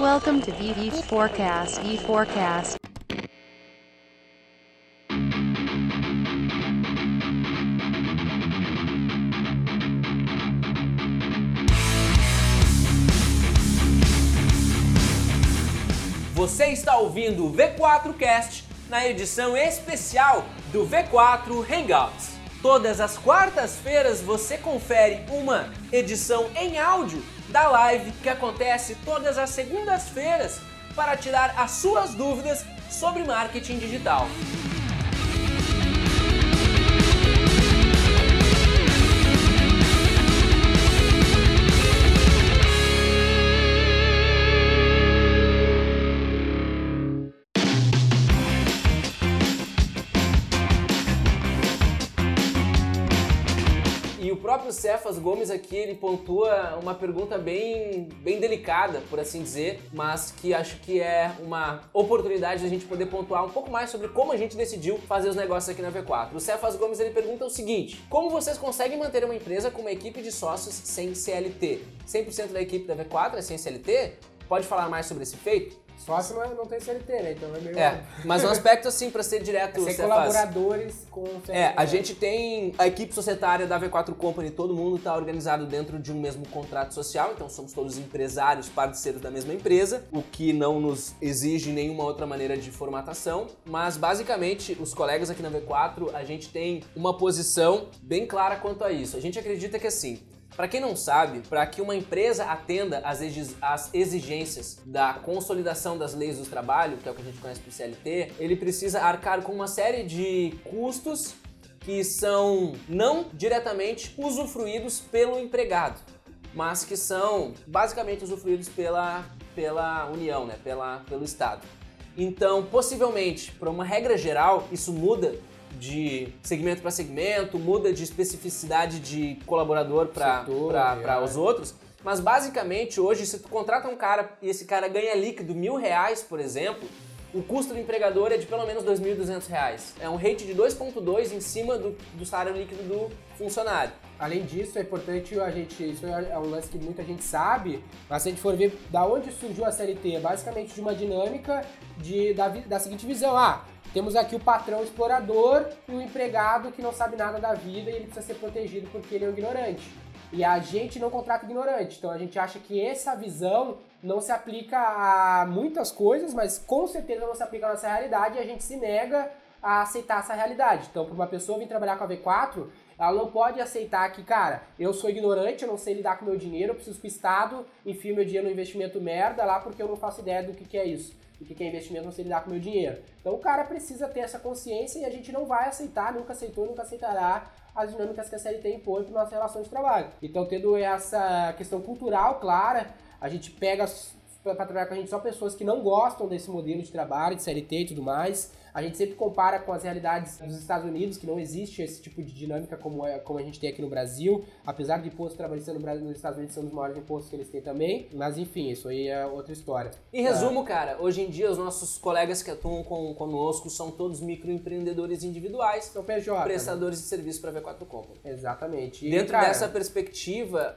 Welcome to VV Forecast. V Forecast. Você está ouvindo o V4Cast na edição especial do V4 Hangouts. Todas as quartas-feiras você confere uma edição em áudio da live que acontece todas as segundas-feiras para tirar as suas dúvidas sobre marketing digital. O próprio Cefas Gomes aqui, ele pontua uma pergunta bem, bem delicada, por assim dizer, mas que acho que é uma oportunidade da gente poder pontuar um pouco mais sobre como a gente decidiu fazer os negócios aqui na V4. O Cefas Gomes, ele pergunta o seguinte, como vocês conseguem manter uma empresa com uma equipe de sócios sem CLT? 100% da equipe da V4 é sem CLT? Pode falar mais sobre esse feito? Sócio não, é- não tem CLT, né? Então é meio. É, mas um aspecto assim, para ser direto, Ser Cefas, colaboradores com CLT. É, a gente tem a equipe societária da V4 Company, todo mundo está organizado dentro de um mesmo contrato social, então somos todos empresários, parceiros da mesma empresa, o que não nos exige nenhuma outra maneira de formatação, mas basicamente os colegas aqui na V4, a gente tem uma posição bem clara quanto a isso. A gente acredita que assim, para quem não sabe, para que uma empresa atenda às exi- às exigências da consolidação das leis do trabalho, que é o que a gente conhece por CLT, ele precisa arcar com uma série de custos que são não diretamente usufruídos pelo empregado, mas que são basicamente usufruídos pela, pela União, né? pela, pelo Estado. Então, possivelmente, por uma regra geral, isso muda de segmento para segmento, muda de especificidade de colaborador para é. os outros. Mas basicamente hoje, se tu contrata um cara e esse cara ganha líquido mil reais, por exemplo, o custo do empregador é de pelo menos 2.200 reais. É um rate de 2,2 em cima do, do salário líquido do funcionário. Além disso, é importante a gente. Isso é um lance que muita gente sabe, mas se a gente for ver da onde surgiu a CLT, é basicamente de uma dinâmica de, da, da seguinte visão: ah, temos aqui o patrão explorador e o empregado que não sabe nada da vida e ele precisa ser protegido porque ele é um ignorante. E a gente não contrata ignorante, então a gente acha que essa visão não se aplica a muitas coisas, mas com certeza não se aplica à nossa realidade e a gente se nega a aceitar essa realidade. Então, para uma pessoa vir trabalhar com a V4, ela não pode aceitar que, cara, eu sou ignorante, eu não sei lidar com meu dinheiro, eu preciso que o Estado enfie meu dinheiro no investimento merda lá porque eu não faço ideia do que, que é isso. O que, que é investimento, não sei lidar com meu dinheiro. Então o cara precisa ter essa consciência e a gente não vai aceitar, nunca aceitou, nunca aceitará as dinâmicas que a CLT impõe para nossa relação de trabalho. Então, tendo essa questão cultural clara, a gente pega para trabalhar com a gente só pessoas que não gostam desse modelo de trabalho, de CLT e tudo mais. A gente sempre compara com as realidades dos Estados Unidos, que não existe esse tipo de dinâmica como, é, como a gente tem aqui no Brasil. Apesar de imposto trabalhista no Brasil, nos Estados Unidos são os maiores impostos que eles têm também. Mas enfim, isso aí é outra história. Em resumo, cara, hoje em dia os nossos colegas que atuam com, conosco são todos microempreendedores individuais, Então, PJ. prestadores de serviço para V4 Company. Exatamente. E, Dentro cara, dessa perspectiva,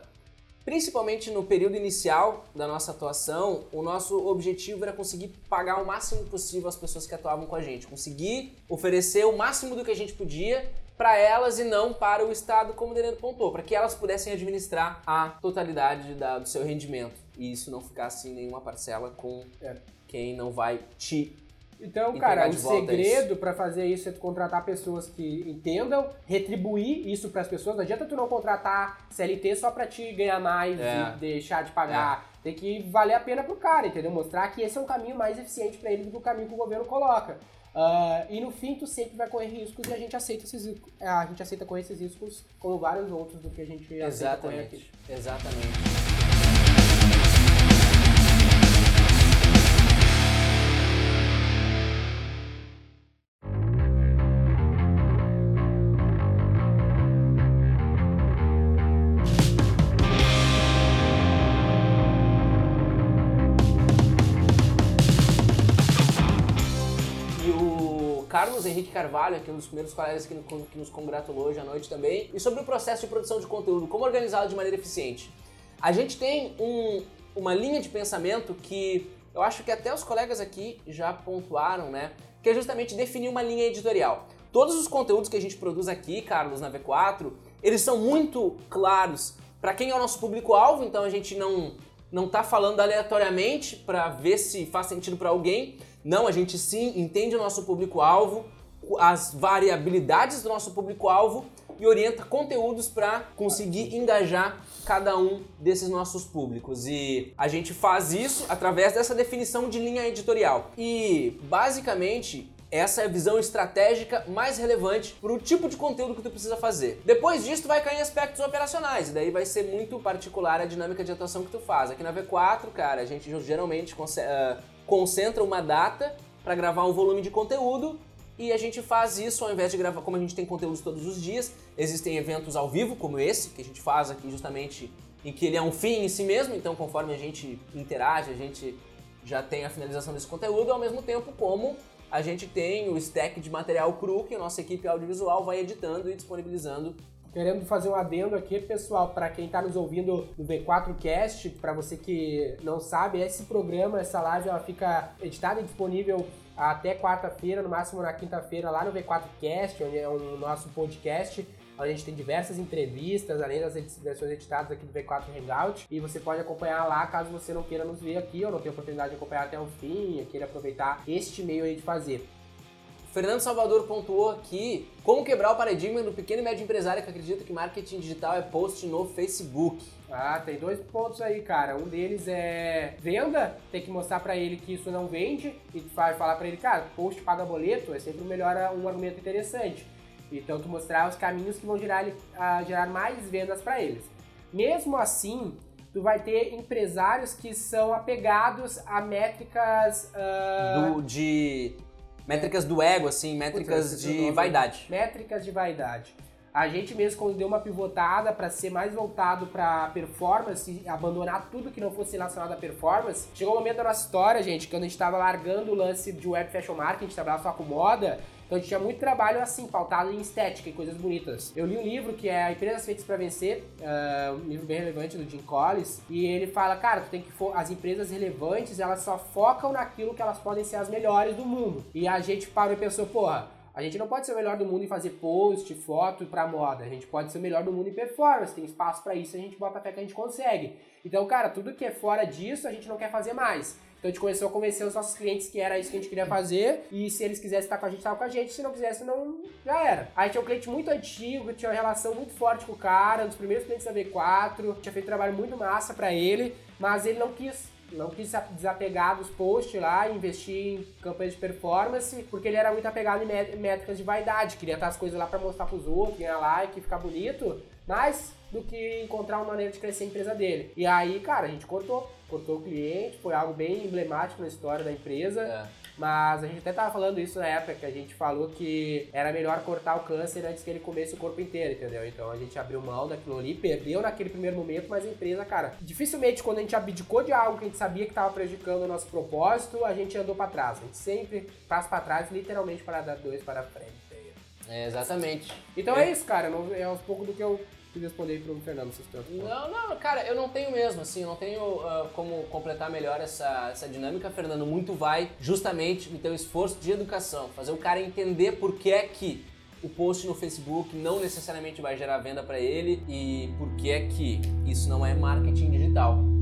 principalmente no período inicial da nossa atuação, o nosso objetivo era conseguir pagar o máximo possível as pessoas que atuavam com a gente, conseguir oferecer o máximo do que a gente podia para elas e não para o Estado, como o Denendo pontou, para que elas pudessem administrar a totalidade da- do seu rendimento e isso não ficasse em nenhuma parcela com É. quem não vai te Então, cara, o volta segredo pra fazer isso é tu contratar pessoas que entendam, retribuir isso pras pessoas. Não adianta tu não contratar CLT só pra te ganhar mais É. e deixar de pagar. Tem que valer a pena pro cara, entendeu? Mostrar que esse é um caminho mais eficiente pra ele do que o caminho que o governo coloca. Ah, e no fim, tu sempre vai correr riscos e a gente aceita esses. A gente aceita correr esses riscos como vários outros do que a gente aceita correr aqui. Exatamente. Exatamente. Henrique Carvalho, que um dos primeiros colegas que, que nos congratulou hoje à noite também, e sobre o processo de produção de conteúdo, como organizá-lo de maneira eficiente. A gente tem um uma linha de pensamento que eu acho que até os colegas aqui já pontuaram, né? Que é justamente definir uma linha editorial. Todos os conteúdos que a gente produz aqui, Carlos, na V4, eles são muito claros para quem é o nosso público-alvo, então a gente não não tá falando aleatoriamente para ver se faz sentido para alguém. Não, a gente sim entende o nosso público-alvo, as variabilidades do nosso público-alvo e orienta conteúdos para conseguir engajar cada um desses nossos públicos. E a gente faz isso através dessa definição de linha editorial. E basicamente essa é a visão estratégica mais relevante para o tipo de conteúdo que tu precisa fazer. Depois disso, tu vai cair em aspectos operacionais, e daí vai ser muito particular a dinâmica de atuação que tu faz. Aqui na V4, cara, a gente geralmente ah, concentra uma data para gravar um volume de conteúdo e a gente faz isso ao invés de gravar, como a gente tem conteúdos todos os dias, existem eventos ao vivo, como esse, que a gente faz aqui justamente em que ele é um fim em si mesmo, então conforme a gente interage, a gente já tem a finalização desse conteúdo, ao mesmo tempo como a gente tem o stack de material cru que a nossa equipe audiovisual vai editando e disponibilizando. Querendo fazer um adendo aqui, pessoal, para quem está nos ouvindo no V4Cast, para você que não sabe, esse programa, essa live, ela fica editada e disponível até quarta-feira, no máximo na quinta-feira, lá no V4Cast, onde é o nosso podcast. A gente tem diversas entrevistas, além das versões editadas aqui do V4 Hangout. E você pode acompanhar lá caso você não queira nos ver aqui ou não tenha oportunidade de acompanhar até o fim queira aproveitar este meio aí de fazer. Fernando Salvador pontuou aqui como quebrar o paradigma do pequeno e médio empresário que acredita que marketing digital é post no Facebook. Ah, tem dois pontos aí, cara. Um deles é venda, tem que mostrar para ele que isso não vende e vai falar para ele, cara, post paga boleto é sempre melhor um argumento interessante. Então tu mostrar os caminhos que vão gerar, uh, gerar mais vendas para eles. Mesmo assim, tu vai ter empresários que são apegados a métricas uh... do de Métricas do ego, assim, métricas de vaidade. Métricas de vaidade. A gente mesmo, quando deu uma pivotada para ser mais voltado para performance, abandonar tudo que não fosse relacionado à performance, chegou o um momento da nossa história, gente, quando a gente estava largando o lance de web fashion marketing, a gente trabalhava só com moda, então a gente tinha muito trabalho assim, pautado em estética e coisas bonitas. Eu li um livro que é Empresas Feitas para Vencer, uh, um livro bem relevante do Jim Collins, e ele fala, cara, tu tem que as empresas relevantes, elas só focam naquilo que elas podem ser as melhores do mundo. E a gente parou e pensou, porra, a gente não pode ser o melhor do mundo em fazer post, foto para moda. A gente pode ser o melhor do mundo em performance. Tem espaço para isso, a gente bota a fé que a gente consegue. Então, cara, tudo que é fora disso, a gente não quer fazer mais. Então a gente começou a convencer os nossos clientes que era isso que a gente queria fazer. E se eles quisessem estar com a gente, estava com a gente. Se não quisesse, não, já era. Aí tinha um cliente muito antigo, tinha uma relação muito forte com o cara, um dos primeiros clientes da V4, tinha feito trabalho muito massa para ele, mas ele não quis não quis desapegar dos posts lá, investir em campanhas de performance, porque ele era muito apegado em métricas de vaidade, queria estar as coisas lá para mostrar pros outros, ganhar like, ficar bonito, mas do que encontrar uma maneira de crescer a empresa dele. E aí, cara, a gente cortou, cortou o cliente, foi algo bem emblemático na história da empresa. É. Mas a gente até tava falando isso na época, que a gente falou que era melhor cortar o câncer antes que ele comesse o corpo inteiro, entendeu? Então a gente abriu mão daquilo ali, perdeu naquele primeiro momento, mas a empresa, cara, dificilmente quando a gente abdicou de algo que a gente sabia que tava prejudicando o nosso propósito, a gente andou para trás. A gente sempre passa para trás, literalmente para dar dois para frente. É, exatamente. Então é, é isso, cara. É um pouco do que eu quis responder para o Fernando vocês Não, não, cara, eu não tenho mesmo, assim, eu não tenho uh, como completar melhor essa, essa dinâmica, Fernando. Muito vai justamente no teu esforço de educação, fazer o cara entender por que é que o post no Facebook não necessariamente vai gerar venda para ele e por que é que isso não é marketing digital.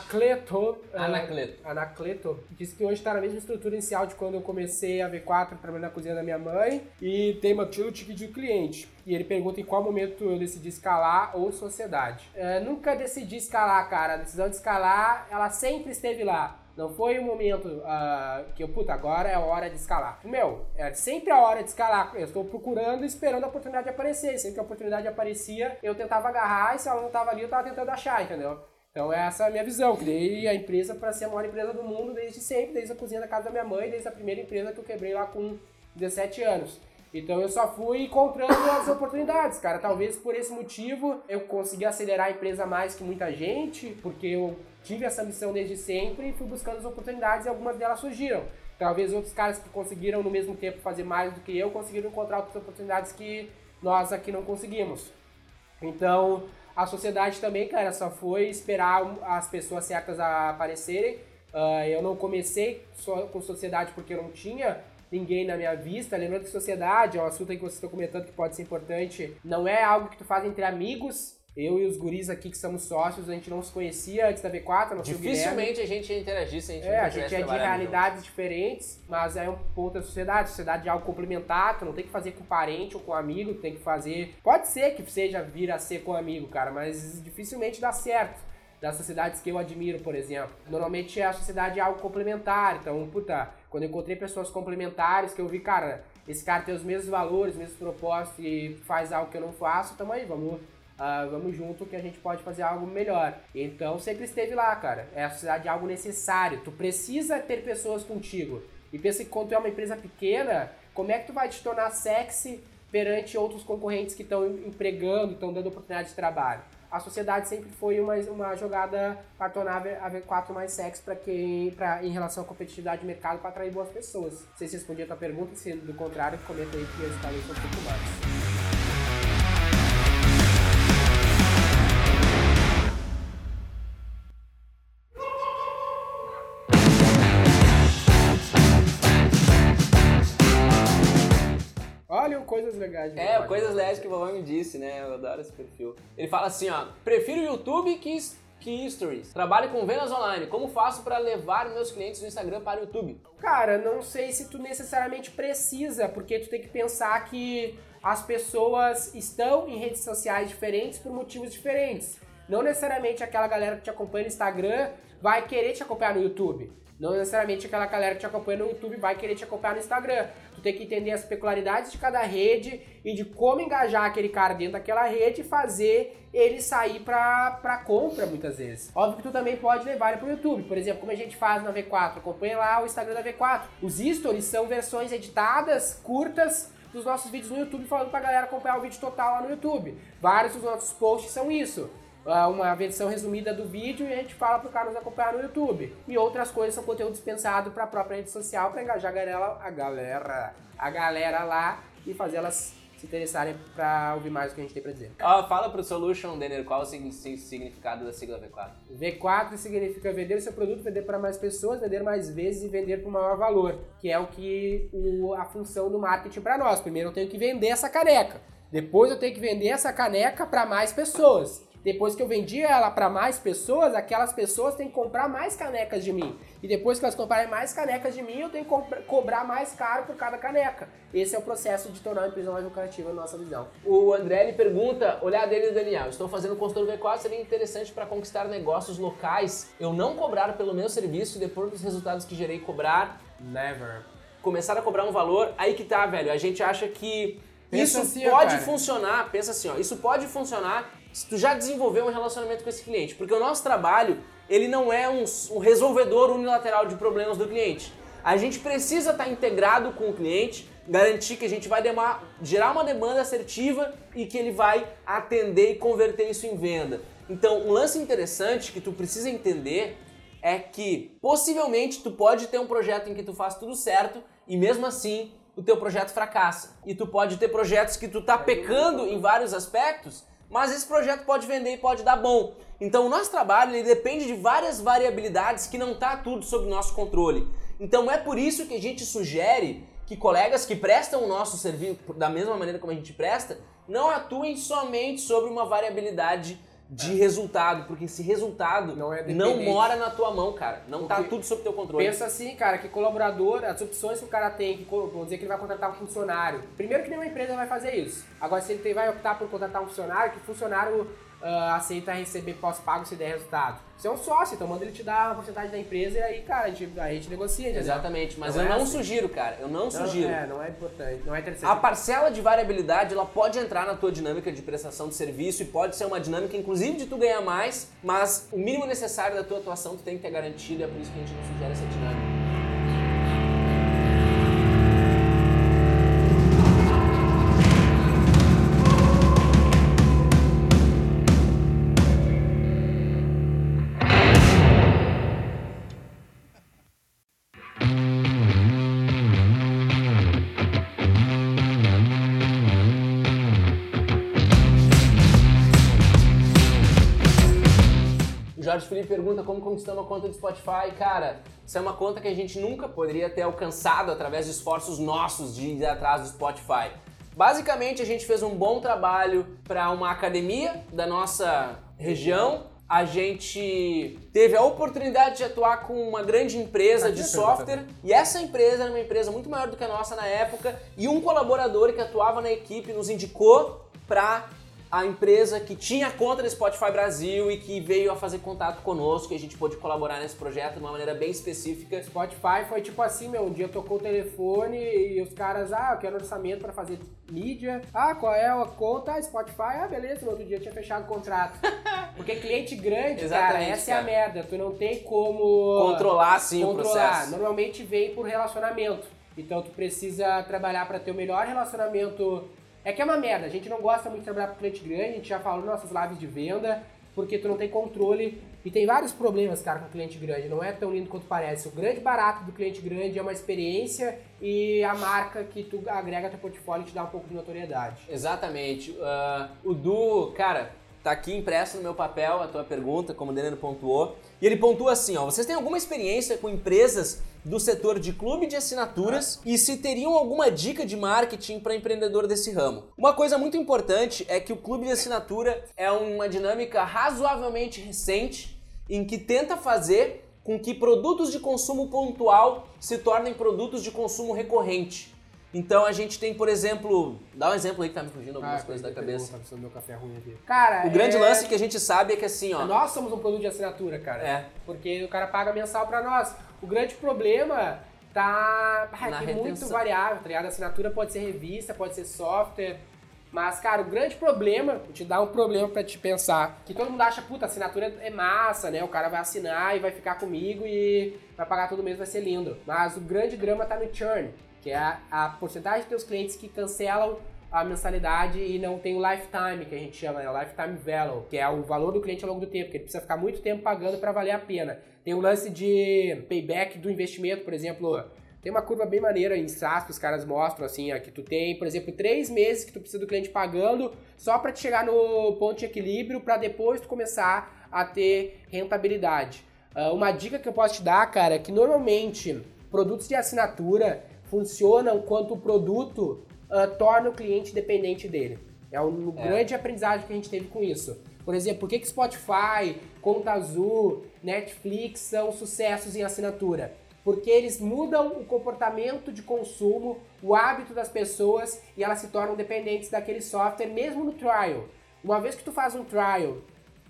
Anacleto, Anacleto. Uh, Anacleto disse que hoje está na mesma estrutura inicial de quando eu comecei a V4 trabalhando na cozinha da minha mãe e tem uma ticket de cliente. E ele pergunta em qual momento eu decidi escalar ou sociedade. Uh, nunca decidi escalar, cara. A decisão de escalar, ela sempre esteve lá. Não foi o um momento uh, que eu, puta, agora é a hora de escalar. Meu, é sempre a hora de escalar. Eu estou procurando e esperando a oportunidade aparecer. Sempre que a oportunidade aparecia, eu tentava agarrar e se ela não estava ali, eu estava tentando achar, entendeu? Então essa é a minha visão. Criei a empresa para ser a maior empresa do mundo desde sempre, desde a cozinha da casa da minha mãe, desde a primeira empresa que eu quebrei lá com 17 anos. Então eu só fui encontrando as oportunidades, cara. Talvez por esse motivo eu consegui acelerar a empresa mais que muita gente, porque eu tive essa missão desde sempre e fui buscando as oportunidades e algumas delas surgiram. Talvez outros caras que conseguiram no mesmo tempo fazer mais do que eu conseguiram encontrar outras oportunidades que nós aqui não conseguimos. Então, a sociedade também, cara, só foi esperar as pessoas certas aparecerem. Uh, eu não comecei só com sociedade porque eu não tinha ninguém na minha vista. Lembrando que sociedade é um assunto que vocês estão comentando que pode ser importante. Não é algo que tu faz entre amigos. Eu e os guris aqui que somos sócios, a gente não se conhecia antes da V4, não Dificilmente a gente ia interagir se a gente É, a gente é de realidades junto. diferentes, mas é um ponto da sociedade. A sociedade é algo complementar, tu não tem que fazer com parente ou com amigo, tem que fazer. Pode ser que seja vir a ser com amigo, cara, mas dificilmente dá certo das sociedades que eu admiro, por exemplo. Normalmente a sociedade é algo complementar, então, puta, quando eu encontrei pessoas complementares, que eu vi, cara, esse cara tem os mesmos valores, os mesmos propósitos e faz algo que eu não faço, tamo aí, vamos, uh, vamos junto que a gente pode fazer algo melhor. Então sempre esteve lá, cara. É a sociedade é algo necessário. Tu precisa ter pessoas contigo. E pensa que quando tu é uma empresa pequena, como é que tu vai te tornar sexy perante outros concorrentes que estão empregando, estão dando oportunidade de trabalho? a sociedade sempre foi uma, uma jogada para tornar a V4 mais sexy para quem, pra, em relação à competitividade de mercado para atrair boas pessoas. Não sei se respondi a tua pergunta, se do contrário, comenta aí que eu estarei um pouco mais. Legais. É, coisas legais que o vovô me disse, né? Eu adoro esse perfil. Ele fala assim, ó, prefiro YouTube que que Stories. Trabalho com vendas online. Como faço para levar meus clientes do Instagram para o YouTube? Cara, não sei se tu necessariamente precisa, porque tu tem que pensar que as pessoas estão em redes sociais diferentes por motivos diferentes. Não necessariamente aquela galera que te acompanha no Instagram vai querer te acompanhar no YouTube. Não necessariamente aquela galera que te acompanha no YouTube vai querer te acompanhar no Instagram. Tu tem que entender as peculiaridades de cada rede e de como engajar aquele cara dentro daquela rede e fazer ele sair pra, pra compra muitas vezes. Óbvio que tu também pode levar ele pro YouTube. Por exemplo, como a gente faz na V4, acompanha lá o Instagram da V4. Os stories são versões editadas, curtas, dos nossos vídeos no YouTube, falando pra galera acompanhar o vídeo total lá no YouTube. Vários dos nossos posts são isso. Ah, uma versão resumida do vídeo e a gente fala pro cara nos acompanhar no YouTube. E outras coisas são conteúdo dispensado para a própria rede social para engajar a galera, a galera, a galera lá e fazer elas se interessarem para ouvir mais o que a gente tem para dizer. Ah, fala pro Solution, Denner, qual o significado da sigla V4? V4 significa vender seu produto, vender para mais pessoas, vender mais vezes e vender por maior valor, que é o que o, a função do marketing para nós. Primeiro eu tenho que vender essa caneca, depois eu tenho que vender essa caneca para mais pessoas. Depois que eu vendi ela para mais pessoas, aquelas pessoas têm que comprar mais canecas de mim. E depois que elas comprarem mais canecas de mim, eu tenho que cobrar mais caro por cada caneca. Esse é o processo de tornar a empresa mais lucrativa na nossa visão. O André ele pergunta, olhar dele Daniel, estou fazendo consultor V4, seria interessante para conquistar negócios locais, eu não cobrar pelo meu serviço e depois dos resultados que gerei cobrar? Never. Começar a cobrar um valor, aí que tá, velho. A gente acha que Pensa isso assim, pode cara. funcionar, pensa assim, ó, isso pode funcionar se tu já desenvolveu um relacionamento com esse cliente. Porque o nosso trabalho, ele não é um, um resolvedor unilateral de problemas do cliente. A gente precisa estar integrado com o cliente, garantir que a gente vai demar, gerar uma demanda assertiva e que ele vai atender e converter isso em venda. Então, um lance interessante que tu precisa entender é que possivelmente tu pode ter um projeto em que tu faz tudo certo e mesmo assim o teu projeto fracassa. E tu pode ter projetos que tu tá pecando em vários aspectos mas esse projeto pode vender e pode dar bom. Então o nosso trabalho ele depende de várias variabilidades que não está tudo sob nosso controle. Então é por isso que a gente sugere que colegas que prestam o nosso serviço da mesma maneira como a gente presta, não atuem somente sobre uma variabilidade de resultado, porque esse resultado não, é não mora na tua mão, cara. Não tá porque tá tudo sob teu controle. Pensa assim, cara, que colaborador, as opções que o cara tem, que vamos dizer que ele vai contratar um funcionário. Primeiro que nenhuma empresa vai fazer isso. Agora, se ele vai optar por contratar um funcionário, que funcionário uh, aceita receber pós-pago se der resultado. Você é um sócio, então manda ele te dar uma porcentagem da empresa e aí, cara, a gente, a gente negocia. Entendeu? Exatamente, mas não eu é não assim. sugiro, cara. Eu não, não sugiro. É, não é importante, não é interessante. A parcela de variabilidade, ela pode entrar na tua dinâmica de prestação de serviço e pode ser uma dinâmica, inclusive, de tu ganhar mais, mas o mínimo necessário da tua atuação tu tem que ter garantido e é por isso que a gente não sugere essa dinâmica. Felipe pergunta como conquistar uma conta do Spotify. Cara, isso é uma conta que a gente nunca poderia ter alcançado através de esforços nossos de ir atrás do Spotify. Basicamente, a gente fez um bom trabalho para uma academia da nossa região. A gente teve a oportunidade de atuar com uma grande empresa de software e essa empresa era uma empresa muito maior do que a nossa na época e um colaborador que atuava na equipe nos indicou para a empresa que tinha conta do Spotify Brasil e que veio a fazer contato conosco e a gente pôde colaborar nesse projeto de uma maneira bem específica. Spotify foi tipo assim, meu, um dia tocou o telefone e os caras, ah, eu quero orçamento para fazer mídia. Ah, qual é a conta? Ah, Spotify. Ah, beleza, no outro dia tinha fechado o contrato. Porque cliente grande, cara, essa cara. é a merda. Tu não tem como controlar assim controlar. o processo. Normalmente vem por relacionamento. Então tu precisa trabalhar para ter o melhor relacionamento é que é uma merda, a gente não gosta muito de trabalhar com cliente grande, a gente já falou nossas lives de venda, porque tu não tem controle e tem vários problemas, cara, com cliente grande. Não é tão lindo quanto parece. O grande barato do cliente grande é uma experiência e a marca que tu agrega ao teu portfólio te dá um pouco de notoriedade. Exatamente. Uh, o Du, cara, tá aqui impresso no meu papel a tua pergunta, como o Deneno pontuou. E ele pontua assim, ó, vocês têm alguma experiência com empresas do setor de clube de assinaturas e se teriam alguma dica de marketing para empreendedor desse ramo? Uma coisa muito importante é que o clube de assinatura é uma dinâmica razoavelmente recente em que tenta fazer com que produtos de consumo pontual se tornem produtos de consumo recorrente. Então a gente tem, por exemplo, dá um exemplo aí que tá me fugindo algumas ah, coisas da cabeça. Tá meu café ruim aqui. Cara, o grande é... lance que a gente sabe é que assim, ó. Nós somos um produto de assinatura, cara. É. Porque o cara paga mensal para nós. O grande problema tá ah, é muito variável, tá ligado? A assinatura pode ser revista, pode ser software. Mas, cara, o grande problema, vou te dar um problema para te pensar, que todo mundo acha, puta, assinatura é massa, né? O cara vai assinar e vai ficar comigo e vai pagar todo mês, vai ser lindo. Mas o grande drama tá no churn que é a, a porcentagem teus clientes que cancelam a mensalidade e não tem o lifetime, que a gente chama, né? O lifetime value, que é o valor do cliente ao longo do tempo, que ele precisa ficar muito tempo pagando para valer a pena. Tem o lance de payback do investimento, por exemplo, tem uma curva bem maneira em SaaS que os caras mostram, assim, ó, que tu tem, por exemplo, três meses que tu precisa do cliente pagando só para te chegar no ponto de equilíbrio para depois tu começar a ter rentabilidade. Uh, uma dica que eu posso te dar, cara, é que normalmente produtos de assinatura funcionam quanto o produto uh, torna o cliente dependente dele. É um é. grande aprendizagem que a gente teve com isso. Por exemplo, por que, que Spotify, Conta Azul, Netflix são sucessos em assinatura? Porque eles mudam o comportamento de consumo, o hábito das pessoas e elas se tornam dependentes daquele software, mesmo no trial. Uma vez que tu faz um trial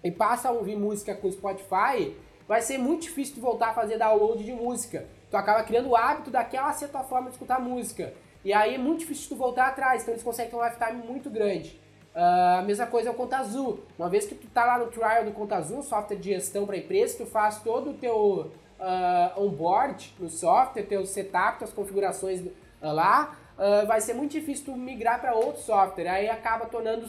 e passa a ouvir música com o Spotify, vai ser muito difícil tu voltar a fazer download de música tu acaba criando o hábito daquela ser tua forma de escutar música. E aí é muito difícil tu voltar atrás, então eles conseguem ter um lifetime muito grande. Uh, a mesma coisa é o Conta Azul. Uma vez que tu tá lá no trial do Conta Azul, software de gestão para empresa, tu faz todo o teu uh, onboard no software, teu setup, tuas configurações uh, lá, vai ser muito difícil tu migrar para outro software. Aí acaba tornando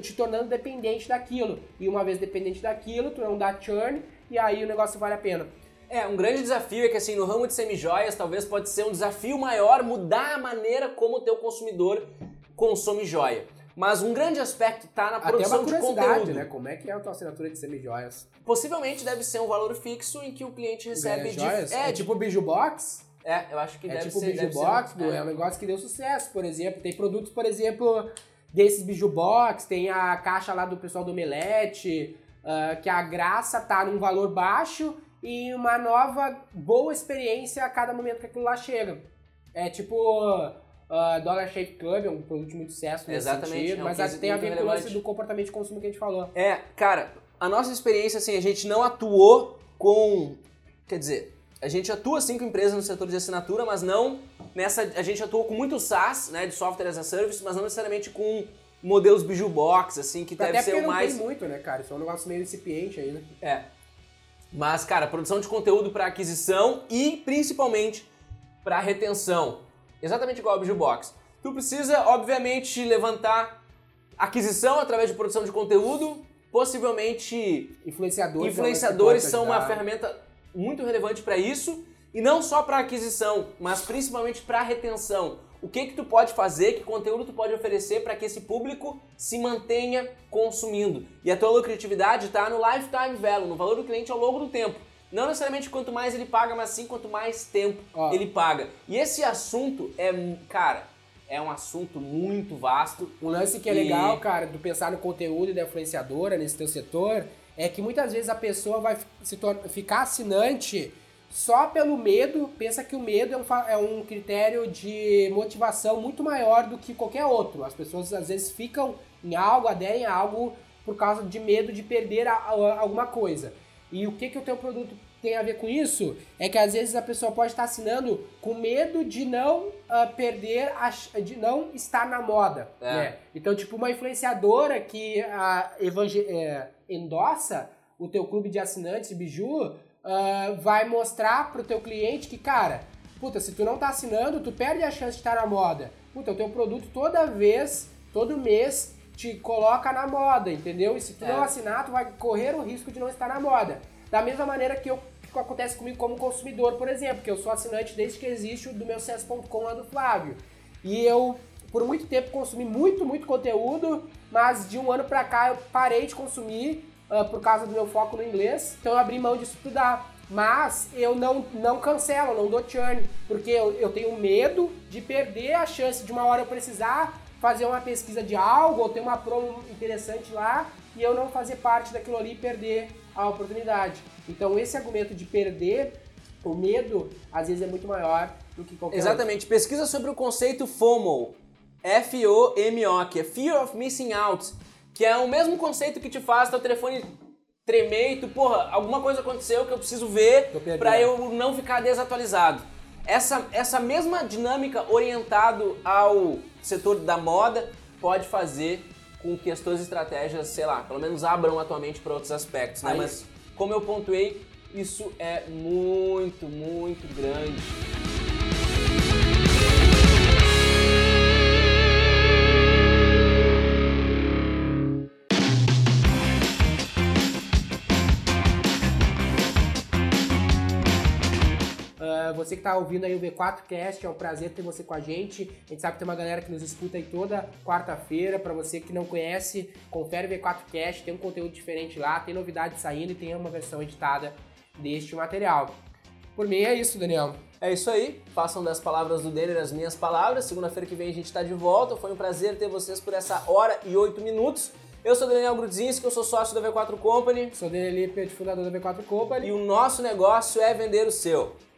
te tornando dependente daquilo. E uma vez dependente daquilo, tu não dá churn e aí o negócio vale a pena. É, um grande desafio é que assim, no ramo de semijoias, talvez pode ser um desafio maior mudar a maneira como o teu consumidor consome joia. Mas um grande aspecto está na produção de conteúdo. né? Como é que é a tua assinatura de semijoias? Possivelmente deve ser um valor fixo em que o cliente recebe de... joias? É, é tipo Biju Box? É, eu acho que é deve tipo ser. Biju Box, ser, é. é um negócio que deu sucesso, por exemplo. Tem produtos, por exemplo, desses Biju Box, tem a caixa lá do pessoal do Omelete, uh, que a graça tá num valor baixo e uma nova boa experiência a cada momento que aquilo lá chega. É tipo uh, Dollar Shave Club, é um produto muito sucesso nesse Exatamente, sentido, é um mas tem a ver com o lance do comportamento de consumo que a gente falou. É, cara, a nossa experiência, assim, a gente não atuou com... Quer dizer, a gente atua sim com empresas no setor de assinatura, mas não nessa... A gente atuou com muito SaaS, né, de Software as a Service, mas não necessariamente com modelos Biju Box, assim, que Até deve ser o mais... Até não tem muito, né, cara? Isso é um negócio meio incipiente ainda. É. Mas, cara, produção de conteúdo para aquisição e principalmente para retenção. Exatamente igual ao Bijubox. Tu precisa, obviamente, levantar aquisição através de produção de conteúdo. Possivelmente influenciadores, influenciadores são uma ferramenta muito relevante para isso. E não só para aquisição, mas principalmente para retenção. O que que tu pode fazer, que conteúdo tu pode oferecer para que esse público se mantenha consumindo. E a tua lucratividade está no lifetime value, no valor do cliente ao longo do tempo. Não necessariamente quanto mais ele paga, mas sim quanto mais tempo ele paga. E esse assunto é, cara, é um assunto muito vasto. Um lance que é E- legal, cara, do pensar no conteúdo da influenciadora nesse teu setor, é que muitas vezes a pessoa vai se ficar assinante só pelo medo, pensa que o medo é um, é um critério de motivação muito maior do que qualquer outro. As pessoas às vezes ficam em algo, aderem a algo por causa de medo de perder a- a- alguma coisa. E o que, que o teu produto tem a ver com isso? É que às vezes a pessoa pode estar assinando com medo de não ah, perder, a, de não estar na moda. É. né? Então, tipo, uma influenciadora que ah, evangel- é, endossa o teu clube de assinantes, Biju, ah, vai mostrar pro teu cliente que, cara, puta, se tu não tá assinando, tu perde a chance de estar na moda. Puta, o teu produto toda vez, todo mês, te coloca na moda, entendeu? E se tu É. não assinar, tu vai correr o risco de não estar na moda. Da mesma maneira que, eu, que acontece comigo como consumidor, por exemplo, que eu sou assinante desde que existe o do meu CS.com lá do Flávio. E eu, por muito tempo, consumi muito, muito conteúdo, mas de um ano pra cá eu parei de consumir ah, por causa do meu foco no inglês, então eu abri mão de estudar. Mas eu não, não cancelo, não dou churn, porque eu, eu tenho medo de perder a chance de uma hora eu precisar fazer uma pesquisa de algo ou ter uma promo interessante lá e eu não fazer parte daquilo ali e perder a oportunidade. Então esse argumento de perder o medo às vezes é muito maior do que qualquer Exatamente. Pesquisa sobre o conceito FOMO. F-O-M-O, que é Fear of Missing Out, que é o mesmo conceito que te faz teu telefone tremer e tu, porra, alguma coisa aconteceu que eu preciso ver pra eu não ficar desatualizado. Essa, essa mesma dinâmica orientado ao setor da moda pode fazer com que as tuas estratégias, sei lá, pelo menos abram a tua mente para outros aspectos, né? Mas como eu pontuei, isso é muito, muito grande. Você que está ouvindo aí o V4Cast, é um prazer ter você com a gente. A gente sabe que tem uma galera que nos escuta aí toda quarta-feira. Para você que não conhece, confere o V4Cast, tem um conteúdo diferente lá, tem novidade saindo e tem uma versão editada deste material. Por mim é isso, Daniel. É isso aí, façam das palavras do Denner as minhas palavras. Segunda-feira que vem a gente está de volta. Foi um prazer ter vocês por essa hora e oito minutos. Eu sou o Daniel Grudzinski, eu sou sócio da V4 Company Sou Daniel Lippert, fundador da V4 Company. e o nosso negócio é vender o seu.